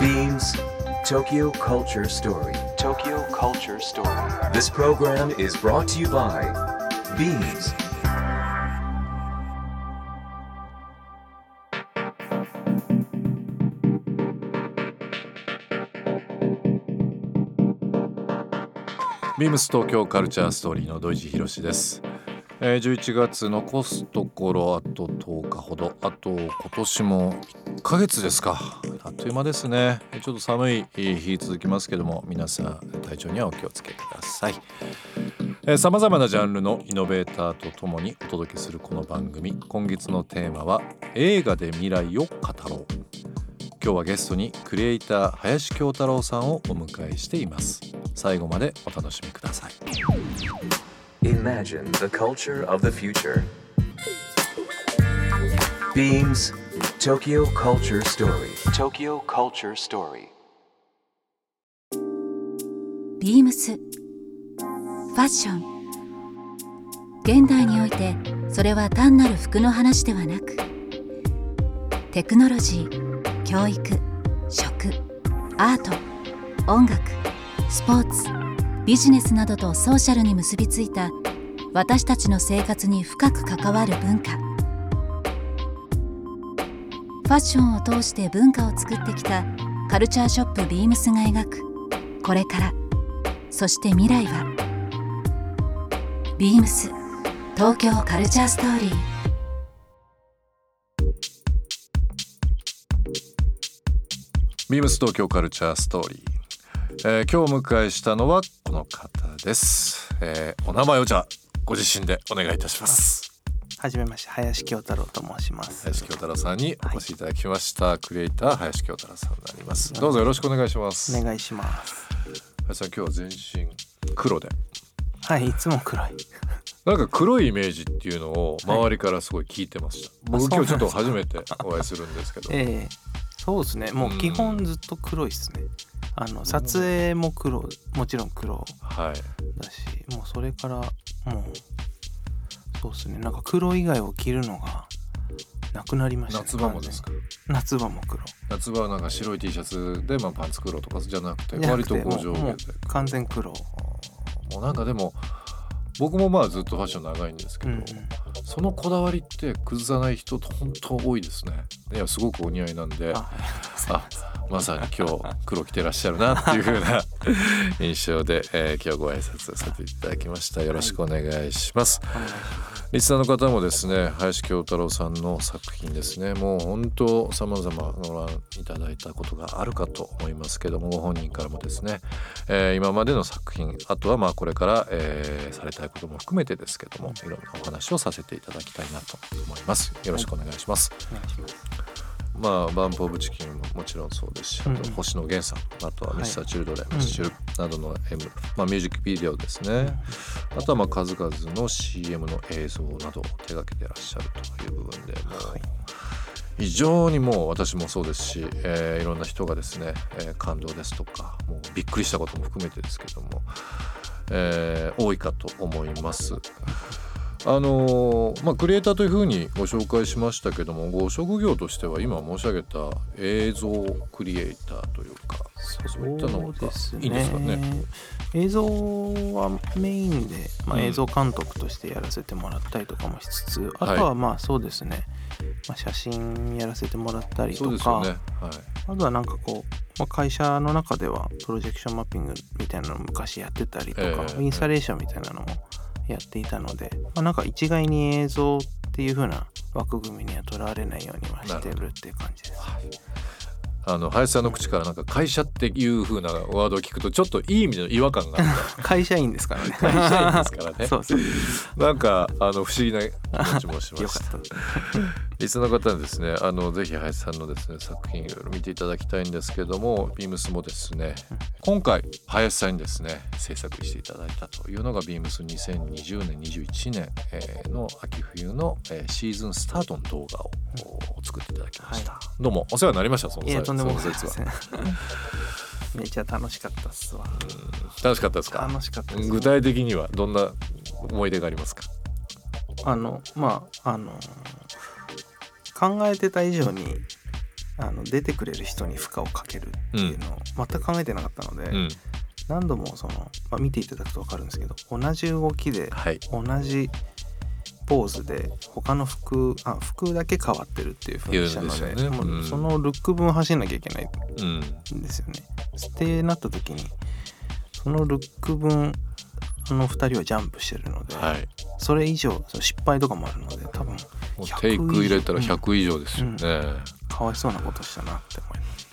Beams Tokyo Culture Story. Tokyo Culture Story. This program is brought to you by Beams. ビームス東京カルチャーストーリーの土井地博です、えー、11月残すところあと10日ほど。あと今年も1ヶ月ですか。あっという間ですね。ちょっと寒い日続きますけども皆さん体調にはお気をつけください。さまざまなジャンルのイノベーターとともにお届けするこの番組。今月のテーマは映画で未来を語ろう。今日はゲストにクリエイター林京太郎さんをお迎えしています。最後までお楽しみください。Imagine the culture of the future. Beams Tokyo Culture Story. Tokyo Culture Story. ビームスファッション現代においてそれは単なる服の話ではなくテクノロジー教育食アート音楽スポーツビジネスなどとソーシャルに結びついた私たちの生活に深く関わる文化。ファッションを通して文化を作ってきたカルチャーショップビームスが描く。これから。そして未来は。ビームス。東京カルチャーストーリー。ビームス東京カルチャーストーリー、えー、今日お迎えしたのはこの方です、えー、お名前をじゃあご自身でお願いいたします。はじめまして林京太郎と申します。林京太郎さんにお越しいただきました、はい、クリエイター林京太郎さんになります。どうぞよろしくお願いします。お願いします。林さん今日は全身黒で。はいいつも黒い。なんか黒いイメージっていうのを周りからすごい聞いてました、はい、僕今日ちょっと初めてお会いするんですけど。ええ。そうですね。もう基本ずっと黒いですねあの撮影も黒もちろん黒はい。だしもうそれからもうそうですね。なんか黒以外を着るのがなくなりました、ね、夏場もですか？夏場も黒。夏場はなんか白い T シャツで、まあ、パンツ黒とかじゃなくて割とこう上下で。完全黒。もうなんかでも僕もまあずっとファッション長いんですけど、うんうん、そのこだわりって崩さない人本当多いですね。いやすごくお似合いなんで。あまさに今日黒着てらっしゃるなっていう風な 印象で、えー、今日ご挨拶させていただきました。よろしくお願いします、はい、リスナーの方もですね林京太郎さんの作品ですねもう本当さまざまご覧いただいたことがあるかと思いますけどもご本人からもですね、えー、今までの作品あとはまあこれから、えー、されたいことも含めてですけどもいろんなお話をさせていただきたいなと思います。よろしくお願いします、はい、まあ、バンプ・オブ・チキンももちろんそうですし、あと星野源さん、あとはミスター・チルドレン、はい、ミスチルなどの、M まあ、ミュージックビデオですね、あとはまあ数々の CM の映像などを手がけてらっしゃるという部分でもう、非常にもう私もそうですし、えー、いろんな人がですね、えー、感動ですとかもうびっくりしたことも含めてですけども、えー、多いかと思います。あのー、まあ、クリエイターというふうにご紹介しましたけどもご職業としては今申し上げた映像クリエイターというかそういったのがいいんですかね。映像はメインで、まあ、映像監督としてやらせてもらったりとかもしつつ、うん、あとはまあそうですね、まあ、写真やらせてもらったりとか、ね。はい、あとはなんかこう、まあ、会社の中ではプロジェクションマッピングみたいなのを昔やってたりとか、えー、インスタレーションみたいなのもやっていたので、まあ、なんか一概に映像っていう風な枠組みにはとらわれないようにはしてるっていう感じです。あの林さんの口からなんか会社っていう風なワードを聞くとちょっといい意味での違和感が 会社員ですからね。会社員ですからね。そうそうなんかあの不思議な気持ちもしました リスナーの方にですねあのぜひ林さんのですね作品いろいろ見ていただきたいんですけどもビームスもですね今回林さんにですね制作していただいたというのがビームス2020年21年、えー、の秋冬の、えー、シーズンスタートの動画を、うん、作っていただきました、はい、どうもお世話になりましたそのいやとんでもないです めっちゃ楽しかったっすわ。楽しかったですか？楽しかった具体的にはどんな思い出がありますか？あのまああの考えてた以上にあの出てくれる人に負荷をかけるっていうのを全く考えてなかったので、うん。何度もその、まあ、見ていただくと分かるんですけど同じ動きではい。同じポーズで他の服あ服だけ変わってるっていうふうにしたのでね。もううん。そのルック分走んなきゃいけないうんんですよね。ってなった時にそのルック分あの2人はジャンプしてるので、はい。それ以上その失敗とかもあるので多分もう100テイク入れたら100以上。ですよね、かわいそうなことしたなって思います。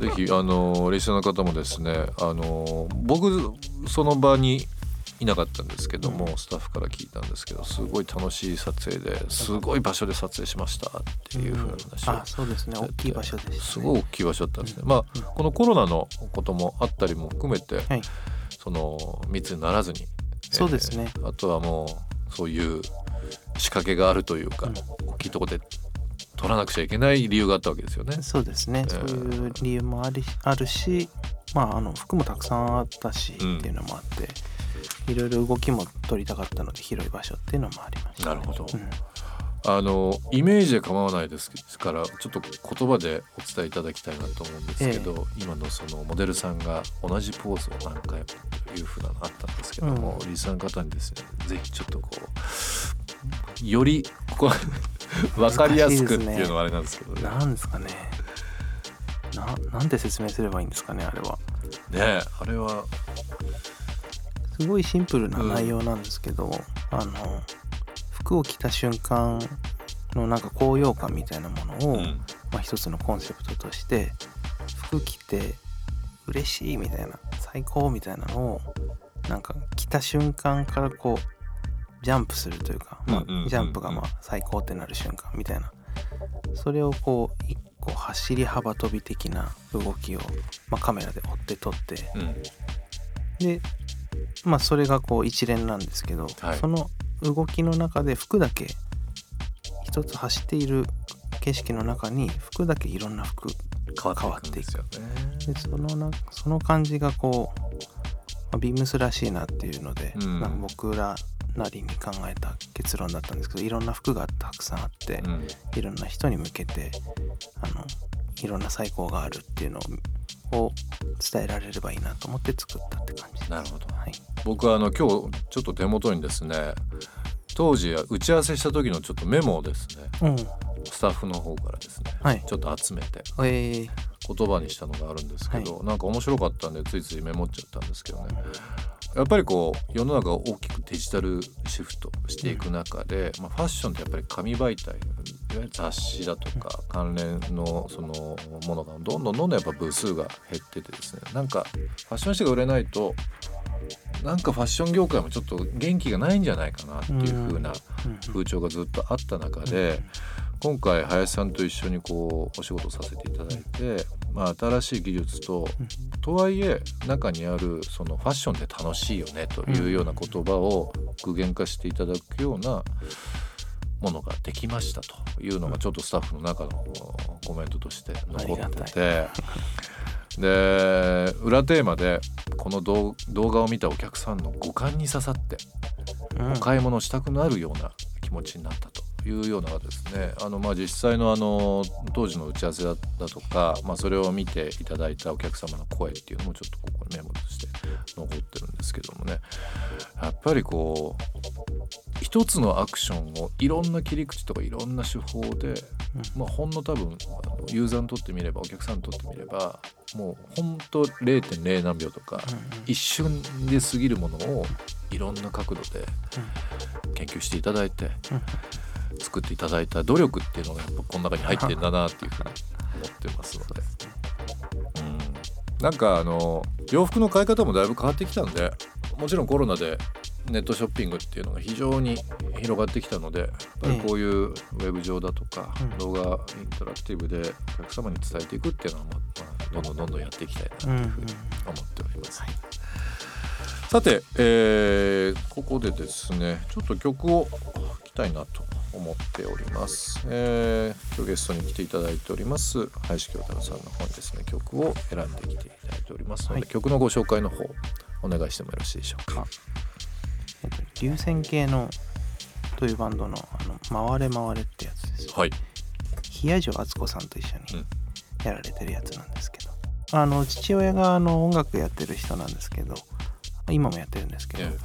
ぜひあのリスナーの方もですねあの僕その場にいなかったんですけども、スタッフから聞いたんですけどすごい楽しい撮影ですごい場所で撮影しましたっていうふうな話を、あそうですね。大きい場所でしたね。すごい大きい場所だったんですね、まあこのコロナのこともあったりも含めて、はい。その密にならずにそうですね。えーあとはもうそういう仕掛けがあるというか、うん。大きいところで撮らなくちゃいけない理由があったわけですよね。そうですね、えー。そういう理由もありあるしまああの服もたくさんあったし、うんっていうのもあっていろいろ動きも撮りたかったので広い場所っていうのもありました、なるほど、うん。あのイメージで構わないですからちょっと言葉でお伝えいただきたいなと思うんですけど、今のそのモデルさんが同じポーズを何回もというふうなのあったんですけども、うん。リスナーの方にですねぜひちょっとこうよりこう 分かりやすくっていうのはあれなんですけどね。なんですかね。ななんて説明すればいいんですかねあれは。ねあれはすごいシンプルな内容なんですけど、あの服を着た瞬間のなんか高揚感みたいなものを、うん。まあ、一つのコンセプトとして服着て嬉しいみたいな最高みたいなのをなんか着た瞬間からこうジャンプするというか、まあうんうんうん。うんジャンプがまあ最高ってなる瞬間みたいな。それをこう一個走り幅跳び的な動きを、まあ、カメラで追って撮ってうん。でまあそれがこう一連なんですけど、はい。その動きの中で服だけ一つ走っている景色の中に服だけいろんな服変わっていくんですよね。でそのなその感じがこう、まあビームスらしいなっていうので、うん。なんか僕らなりに考えた結論だったんですけどいろんな服がたくさんあって、うん。いろんな人に向けてあのいろんな最高があるっていうのを伝えられればいいなと思って作ったって感じ。です。なるほど。はい、僕はあの今日ちょっと手元にですね当時打ち合わせした時のちょっとメモをですねうん。スタッフの方からですね、はい。ちょっと集めてえー。言葉にしたのがあるんですけど、なんか面白かったんでついついメモっちゃったんですけどねやっぱりこう世の中が大きくデジタルシフトしていく中で、まあ、ファッションってやっぱり紙媒体いわゆる雑誌だとか関連のそのものがどんどんどんどんやっぱ部数が減っててですね。なんかファッション誌が売れないとなんかファッション業界もちょっと元気がないんじゃないかなっていう風なうん。風潮がずっとあった中で、今回林さんと一緒にこうお仕事させていただいて、まあ、新しい技術ととはいえ中にあるそのファッションって楽しいよねというような言葉を具現化していただくようなものができましたというのがちょっとスタッフの中のコメントとして残ってて。で裏テーマでこの動動画を見たお客さんの五感に刺さってうん。お買い物したくなるような気持ちになったというようなですねあのまあ実際のあの当時の打ち合わせだとか、まあ、それを見ていただいたお客様の声っていうのもちょっとここにメモとして残ってるんですけどもね。やっぱりこう一つのアクションをいろんな切り口とかいろんな手法で、まあ、ほんの多分ユーザーにとってみればお客さんにとってみればもうほんと0.0何秒とか一瞬で過ぎるものをいろんな角度で研究していただいて作っていただいた努力っていうのがやっぱこの中に入ってんだなっていうふうに思ってますので、うん、なんかあの洋服の買い方もだいぶ変わってきたんでもちろんコロナでネットショッピングっていうのが非常に広がってきたのでやっぱりこういうウェブ上だとかうん。動画インタラクティブでお客様に伝えていくっていうのは、まあまあ、どんどんどんどんやっていきたいなというふうに思っております。さて、えーここでですねちょっと曲を聴きたいなと思っております、えー今日ゲストに来ていただいております林京太郎さんの方にですね。曲を選んできていただいておりますので、はい。曲のご紹介の方お願いしてもよろしいでしょうか？えっと流線形のというバンドの「あの回れ回れ」ってやつです。はい。冷や城敦子さんと一緒にやられてるやつなんですけど、あの父親があの音楽やってる人なんですけど今もやってるんですけど、ええ。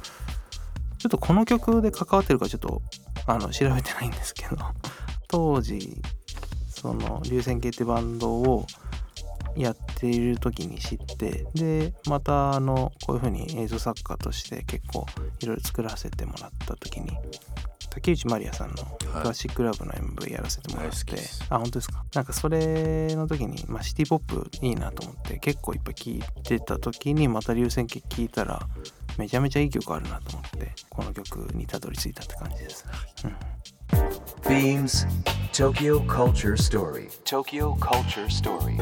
ちょっとこの曲で関わってるかちょっとあの調べてないんですけど 当時その流線形ってバンドをやっている時に知ってでまたあのこういう風に映像作家として結構いろいろ作らせてもらった時に竹内まりやさんのクラシックラブの MV やらせてもらって、大好きです。あ本当ですか？なんかそれの時に、まあ、シティポップいいなと思って結構いっぱい聴いてた時にまた流線形聴いたらめちゃめちゃいい曲あるなと思ってこの曲にたどり着いたって感じですね、うん、Beams Tokyo Culture Story. Tokyo Culture Story.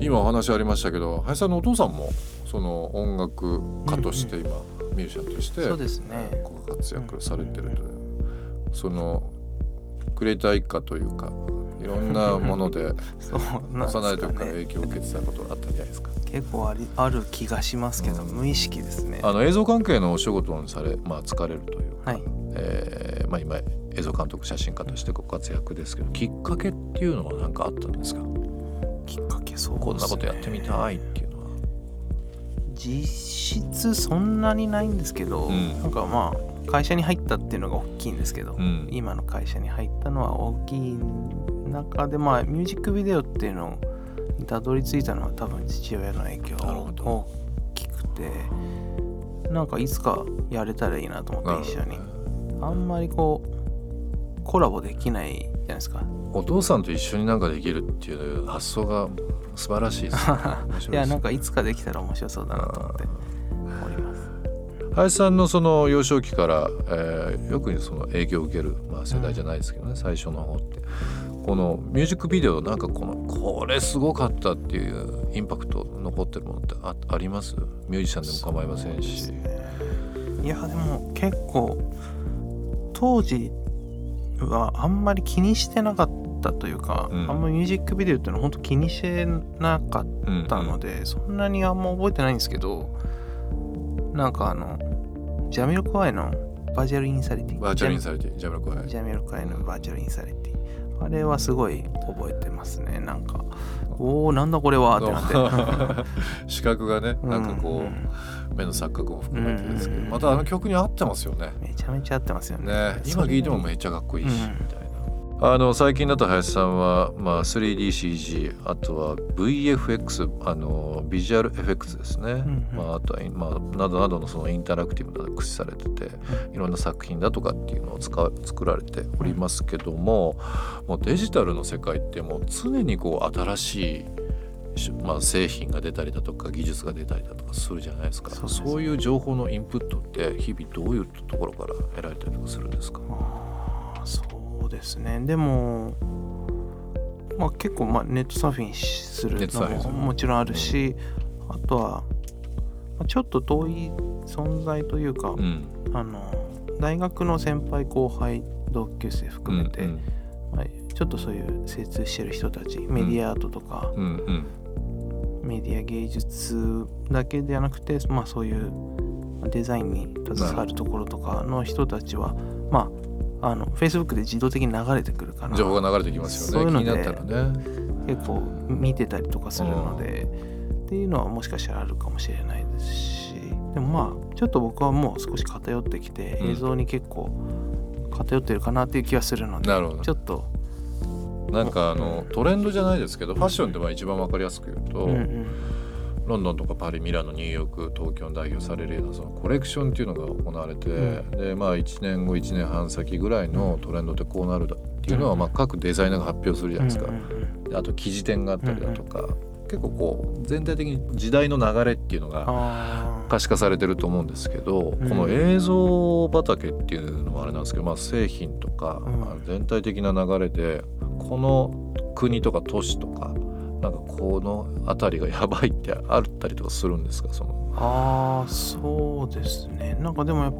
今お話ありましたけど林さんのお父さんもその音楽家として今、ミュージシャンとしてそうですね。ご活躍されてるという、そのクリエイター一家というかいろんなもので そうなんですか幼い時からね影響を受けてたことがあったんじゃないですか。結構ありある気がしますけど、無意識ですね。あの映像関係のお仕事にされ、まあ、疲れるというか、はい。えーまあ、今映像監督写真家としてご活躍ですけどきっかけっていうのは何かあったんですか？きっかけそうですね。こんなことやってみたいっていうのは。実質そんなにないんですけど、うん。なんかまあ会社に入ったっていうのが大きいんですけど、うん。今の会社に入ったのは大きい中でまあミュージックビデオっていうのにたどり着いたのは多分父親の影響大きくてなんかいつかやれたらいいなと思って一緒に。あんまりこうコラボできないじゃないですか。お父さんと一緒になんかできるっていう発想が素晴らしいですね。いですやなんかいつかできたら面白そうだなと思っております。林さんのその幼少期から、えーよくその影響を受ける、まあ、世代じゃないですけどね、最初の方ってこのミュージックビデオなんかこのこれすごかったっていうインパクト残ってるものってああります？ミュージシャンでも構いませんし。いやでも結構当時はあんまり気にしてなかったというか、うん。あんまミュージックビデオっていうのは本当気にしてなかっうんたので、そんなにあんま覚えてないんですけどなんかあのジャミロクワイのVirtual Insanity。Virtual Insanity Jamiroquai。Jamiroquai の Virtual Insanity あれはすごい覚えてますね。なんかおおなんだこれはってなって。視覚 がねなんかこう、うん。目の錯覚も含めてですけど、うんまたあの曲に合ってますよね。めちゃめちゃ合ってますよね。ね。今聴いてもめっちゃかっこいいし、うん。みたいな。あの最近だと林さんは、まあ、3DCG あとは VFX あの visual effects ですね、んうん。まあ、あとは、まあ、などなどのそのインタラクティブな駆使されてていろんな作品だとかっていうのを使う作られておりますけども,、もうデジタルの世界ってもう常にこう新しいしまあ、製品が出たりだとか技術が出たりだとかするじゃないですか。そうですそういう情報のインプットって日々どういうところから得られたりとかするんですか？そうですね。でも、まあ、結構まあネットサーフィンするのももちろんあるし、あとは、まあちょっと遠い存在というか、うん。あの大学の先輩後輩同級生含めて、うんまあちょっとそういう精通してる人たちメディアアートとか、うんうん。メディア芸術だけではなくて、まあ、そういうデザインに携わるところとかの人たちはまああの Facebook で自動的に流れてくるから情報が流れてきますよね。気そういうのでになったらね。結構見てたりとかするのでっていうのはもしかしたらあるかもしれないですしでもまあちょっと僕はもう少し偏ってきてうん。映像に結構偏ってるかなっていう気はするので、なるほど。ちょっと、なんかあのトレンドじゃないですけどファッションでは一番わかりやすく言うと、うんうんロンドンとかパリミラノニューヨーク東京に代表されるようなそのコレクションっていうのが行われて、うでまあ1年後1年半先ぐらいのトレンドでこうなるだっていうのは、うん。まあ各デザイナーが発表するじゃないですか、うんうんであと記事展があったりだとか、結構こう全体的に時代の流れっていうのが可視化されてると思うんですけど、ん。この映像畑っていうのもあれなんですけど、まあ、製品とか、うん。まあ全体的な流れでこの国とか都市とかなんかこの辺りがやばいってあったりとかするんですか？その。ああそうですね。なんかでもやっぱ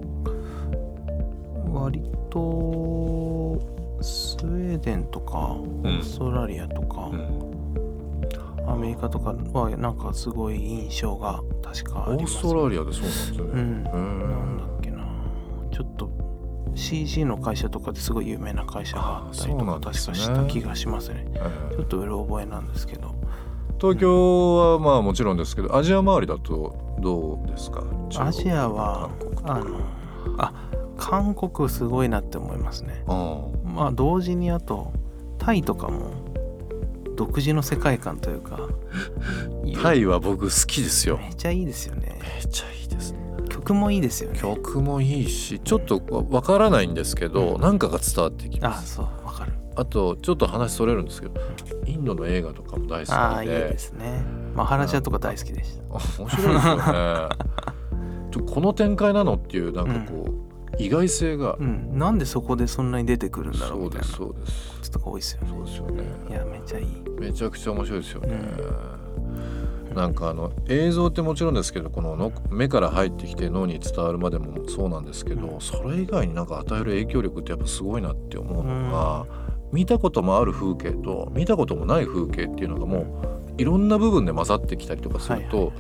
割とスウェーデンとかオん。ーストラリアとか、うん。アメリカとかはなんかすごい印象が確かあります、オーストラリアでそうなんですよね、うん、なんだっけな。ちょっと CG の会社とかですごい有名な会社があったりとか確かした気がしますね、ね、ちょっとうろ覚えなんですけど東京はまあもちろんですけどアジア周りだとどうですか？アジアはあのあ韓国すごいなって思いますね。まあ同時にあとタイとかも独自の世界観というか タイは僕好きですよ。めちゃいいですよね。めちゃいいです。ね曲もいいですよね。曲もいいしちょっとわからないんですけど、うん、なんかが伝わってきます。あそうあとちょっと話それるんですけどインドの映画とかも大好きで。ああいいですね。マハラジャとか大好きでした。面白いですよね。この展開なのっていうなんかこう、うん。意外性が、うん、なんでそこでそんなに出てくるんだろうみたいな。そうですちょっと多いですよね。そうですよね。いやめちゃいい。めちゃくちゃ面白いですよね、うん、なんかあの映像ってもちろんですけどこのの目から入ってきて脳に伝わるまでもそうなんですけど、うん、それ以外になんか与える影響力ってやっぱすごいなって思うのが、見たこともある風景と見たこともない風景っていうのがもういろんな部分で混ざってきたりとかすると、はいはい。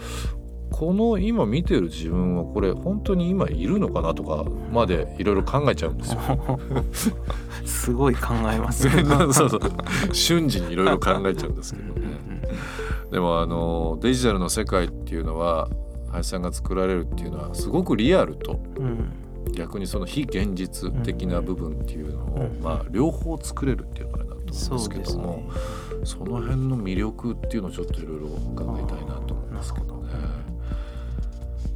この今見てる自分はこれ本当に今いるのかなとかまでいろいろ考えちゃうんですよ。すごい考えますね。そうそう。瞬時にいろいろ考えちゃうんですけどね。でもあのデジタルの世界っていうのは林さんが作られるっていうのはすごくリアルと、うん、逆にその非現実的な部分っていうのを、うん、まあ、両方作れるっていうのがあれだと思うんですけどもそ、ね,、の辺の魅力っていうのをちょっといろいろ考えたいなと思いますけどね。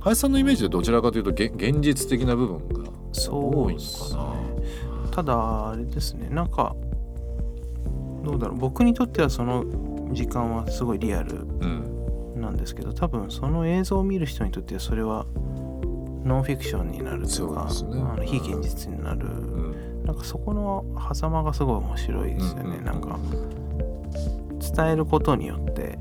林さんのイメージでどちらかというと現実的な部分が多いのかな、ね、ただあれですね。なんかどうだろう。僕にとってはその時間はすごいリアルなんですけど、うん、多分その映像を見る人にとってはそれはノンフィクションになるとか、ね、あの非現実になる、うん、なんかそこの狭間がすごい面白いですよね、うん、なんか伝えることによって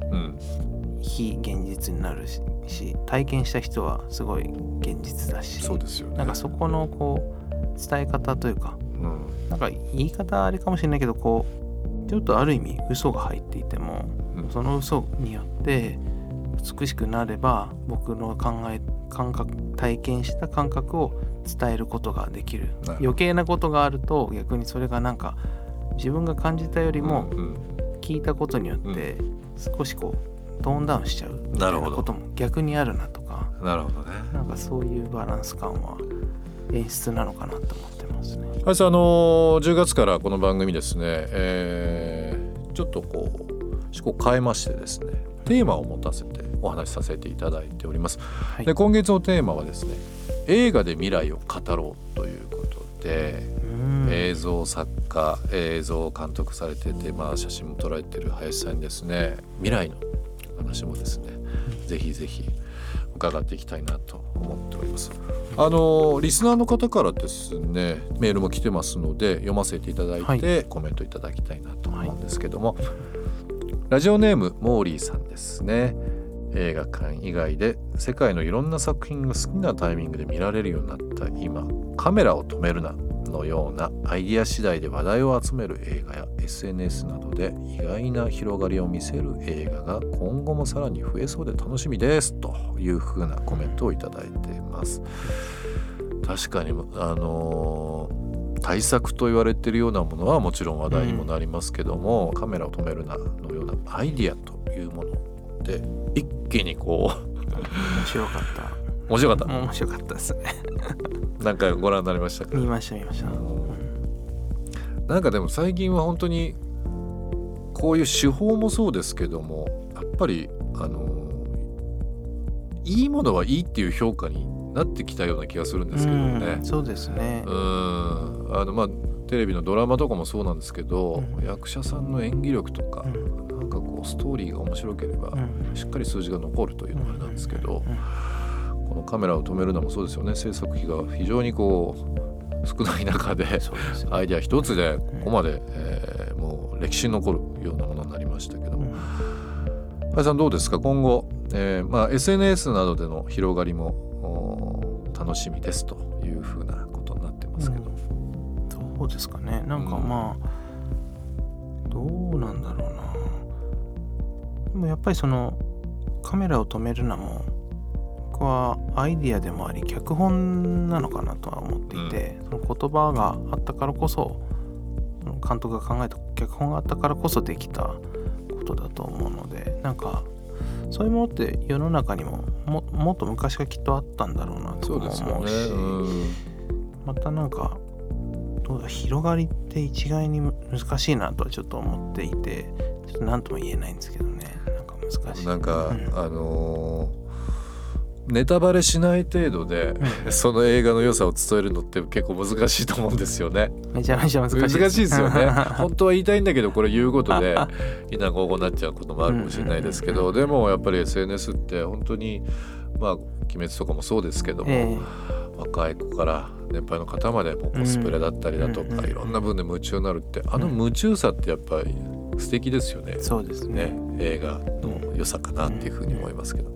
非現実になるしし体験した人はすごい現実だしそうですよ、ね、なんかそこのこう伝え方というか、うん、なんか言い方あれかもしれないけどこうちょっとある意味嘘が入っていても、うん、その嘘によって美しくなれば僕の考え感覚体験した感覚を伝えることができる。余計なことがあると逆にそれがなんか自分が感じたよりも聞いたことによって少しこうトーンダウンしちゃうみたいなことも逆にあるなとか。なるほどね。なんかそういうバランス感は演出なのかなと思ってますね。はい、あの10月からこの番組ですね、えー、ちょっとこう思考変えましてですねテーマを持たせてお話しさせていただいております。はい、で今月のテーマはですね映画で未来を語ろうということで映像作家映像を監督されてて、まあ、写真も撮られてる林さんにですね未来の話もですね、ぜひぜひ伺っていきたいなと思っております。あのリスナーの方からですねメールも来てますので読ませていただいて、はい、コメントいただきたいなと思うんですけども、はい、ラジオネームモーリーさんですね映画館以外で世界のいろんな作品が好きなタイミングで見られるようになった今カメラを止めるなのようなアイディア次第で話題を集める映画や SNS などで意外な広がりを見せる映画が今後もさらに増えそうで楽しみですというふうなコメントをいいています。確かにあのー、対策と言われているようなものはもちろん話題にもなりますけども、うん、カメラを止めるなのようなアイディアというもので一気にこう。面白かった。面白かった。面白かったですね。何回ご覧になりましたか？見ました見ました、うん、なんかでも最近は本当にこういう手法もそうですけどもやっぱりあのいいものはいいっていう評価になってきたような気がするんですけどね。うそうですね。うん。あのまあテレビのドラマとかもそうなんですけど、うん、役者さんの演技力とか、うん、ストーリーが面白ければ、うん、しっかり数字が残るというのがあれなんですけど、このカメラを止めるのもそうですよね。制作費が非常にこう少ない中でアイデア一つでここまで、えー、もう歴史に残るようなものになりましたけども、林さんどうですか？今後、えーまあ、SNS などでの広がりも楽しみですというふうなことになってますけど、うん、どうですかね。なんかまあ、うん、どうなんだろうなでもやっぱりそのカメラを止めるのも僕はアイディアでもあり脚本なのかなとは思っていて、うん、その言葉があったからこそ監督が考えた脚本があったからこそできたことだと思うのでなんかそういうものって世の中にもももっと昔がきっとあったんだろうなと思うし、またなんかどうだ広がりって一概に難しいなとはちょっと思っていてちょっと何とも言えないんですけどね。なんか難しい。なんか、うん、あのーネタバレしない程度でその映画の良さを伝えるのって結構難しいと思うんですよね。めちゃめちゃ難しい難しいですよね。本当は言いたいんだけどこれ言うことで 稲子になっちゃうこともあるかもしれないですけどでもやっぱり SNS って本当にまあ鬼滅とかもそうですけども、えー、若い子から年配の方までもコスプレだったりだとか、いろんな分で夢中になるってあの夢中さってやっぱり素敵ですよね。そうですね。映画の良さかなっていうふうに思いますけど。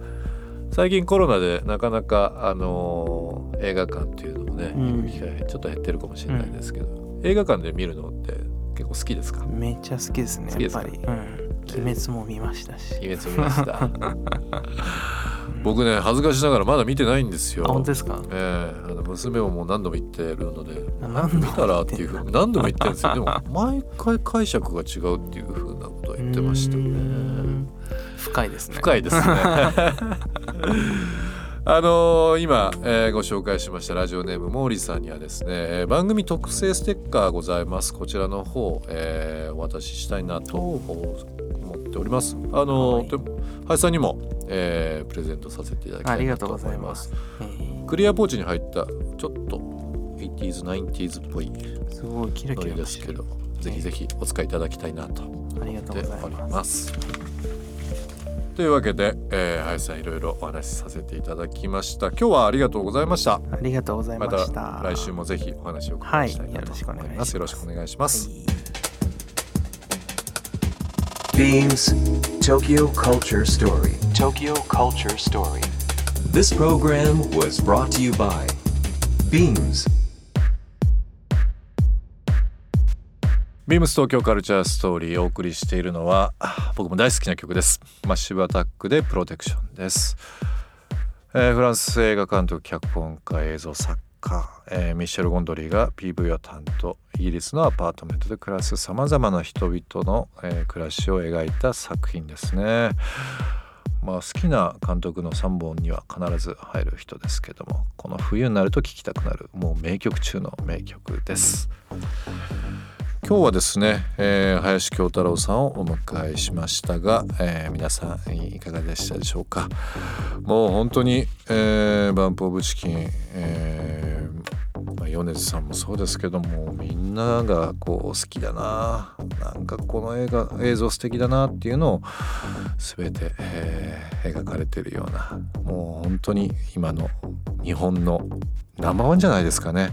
最近コロナでなかなか、あのー、映画館っていうのもね、行く機会ちょっと減ってるかもしれないですけど、うん、映画館で見るのって結構好きですか？めっちゃ好きですねやっぱり、うん、鬼滅も見ましたし。鬼滅見ました 僕ね恥ずかしながらまだ見てないんですよ。本当ですか？ええ。ー、あの娘ももう何度も言ってるので。見たらっていうふうに何度も言ってるんですよ。でも毎回解釈が違うっていうふうなことを言ってましたね。深いですね。深いですね。あのー、今、えー、ご紹介しましたラジオネームモーリーさんにはですね、えー、番組特製ステッカーございます。こちらの方、えー、お渡ししたいなと思っております。あのー、林さんにも、えー、プレゼントさせていただきたいなと思います。クリアポーチに入ったちょっと 80s、90s っぽいすごいキラキラですけどぜひぜひお使いいただきたいなと思っております。というわけで、えー、林さんいろいろお話しさせていただきました。今日はありがとうございました。ありがとうございました。来週もぜひお話を伺いしたいなと思います、はい、よろしくお願いします、はい、Beams Tokyo Culture Story. Tokyo Culture Story. This program was brought to you by Beams. ビームス東京カルチャーストーリーをお送りしているのは僕も大好きな曲です。マッシブアタックでプロテクションです、えー、フランス映画監督脚本家映像作家、えー、ミシェル・ゴンドリーが PV を担当イギリスのアパートメントで暮らすさまざまな人々の、えー、暮らしを描いた作品ですね。まあ好きな監督の3本には必ず入る人ですけどもこの冬になると聴きたくなるもう名曲中の名曲です。今日はですね、えー、林京太郎さんをお迎えしましたが、えー、皆さんいかがでしたでしょうか。もう本当に、えー、バンプ・オブ・チキン、えー、米津さんもそうですけどもみんながこう好きだななんかこの映画映像素敵だなっていうのを全て、えー、描かれてるようなもう本当に今の日本のナンバーワンじゃないですかね、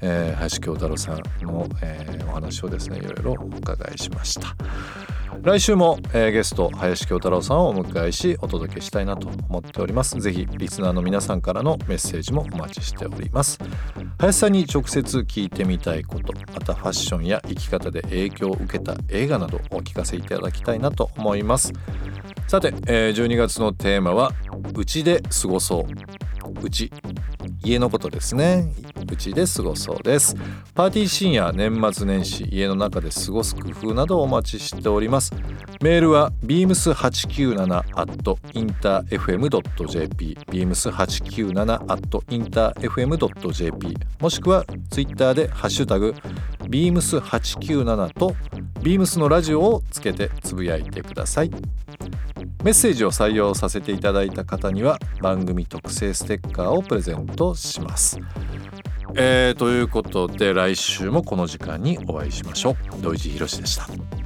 えー、林京太郎さんの、えー、お話をですねいろいろお伺いしました。来週も、えー、ゲスト林京太郎さんをお迎えしお届けしたいなと思っております。ぜひリスナーの皆さんからのメッセージもお待ちしております。林さんに直接聞いてみたいことまたファッションや生き方で影響を受けた映画などお聞かせいただきたいなと思います。さて、えー、12月のテーマは「うちで過ごそう」うち家のことですね。うちで過ごそうです。パーティー深夜年末年始家の中で過ごす工夫などお待ちしております。メールは beams897 at interfm.jp beams897 at interfm.jp もしくはツイッターでハッシュタグ beams897 と beams のラジオをつけてつぶやいてください。メッセージを採用させていただいた方には番組特製ステッカーをプレゼントします。えー、ということで来週もこの時間にお会いしましょう。土井地博でした。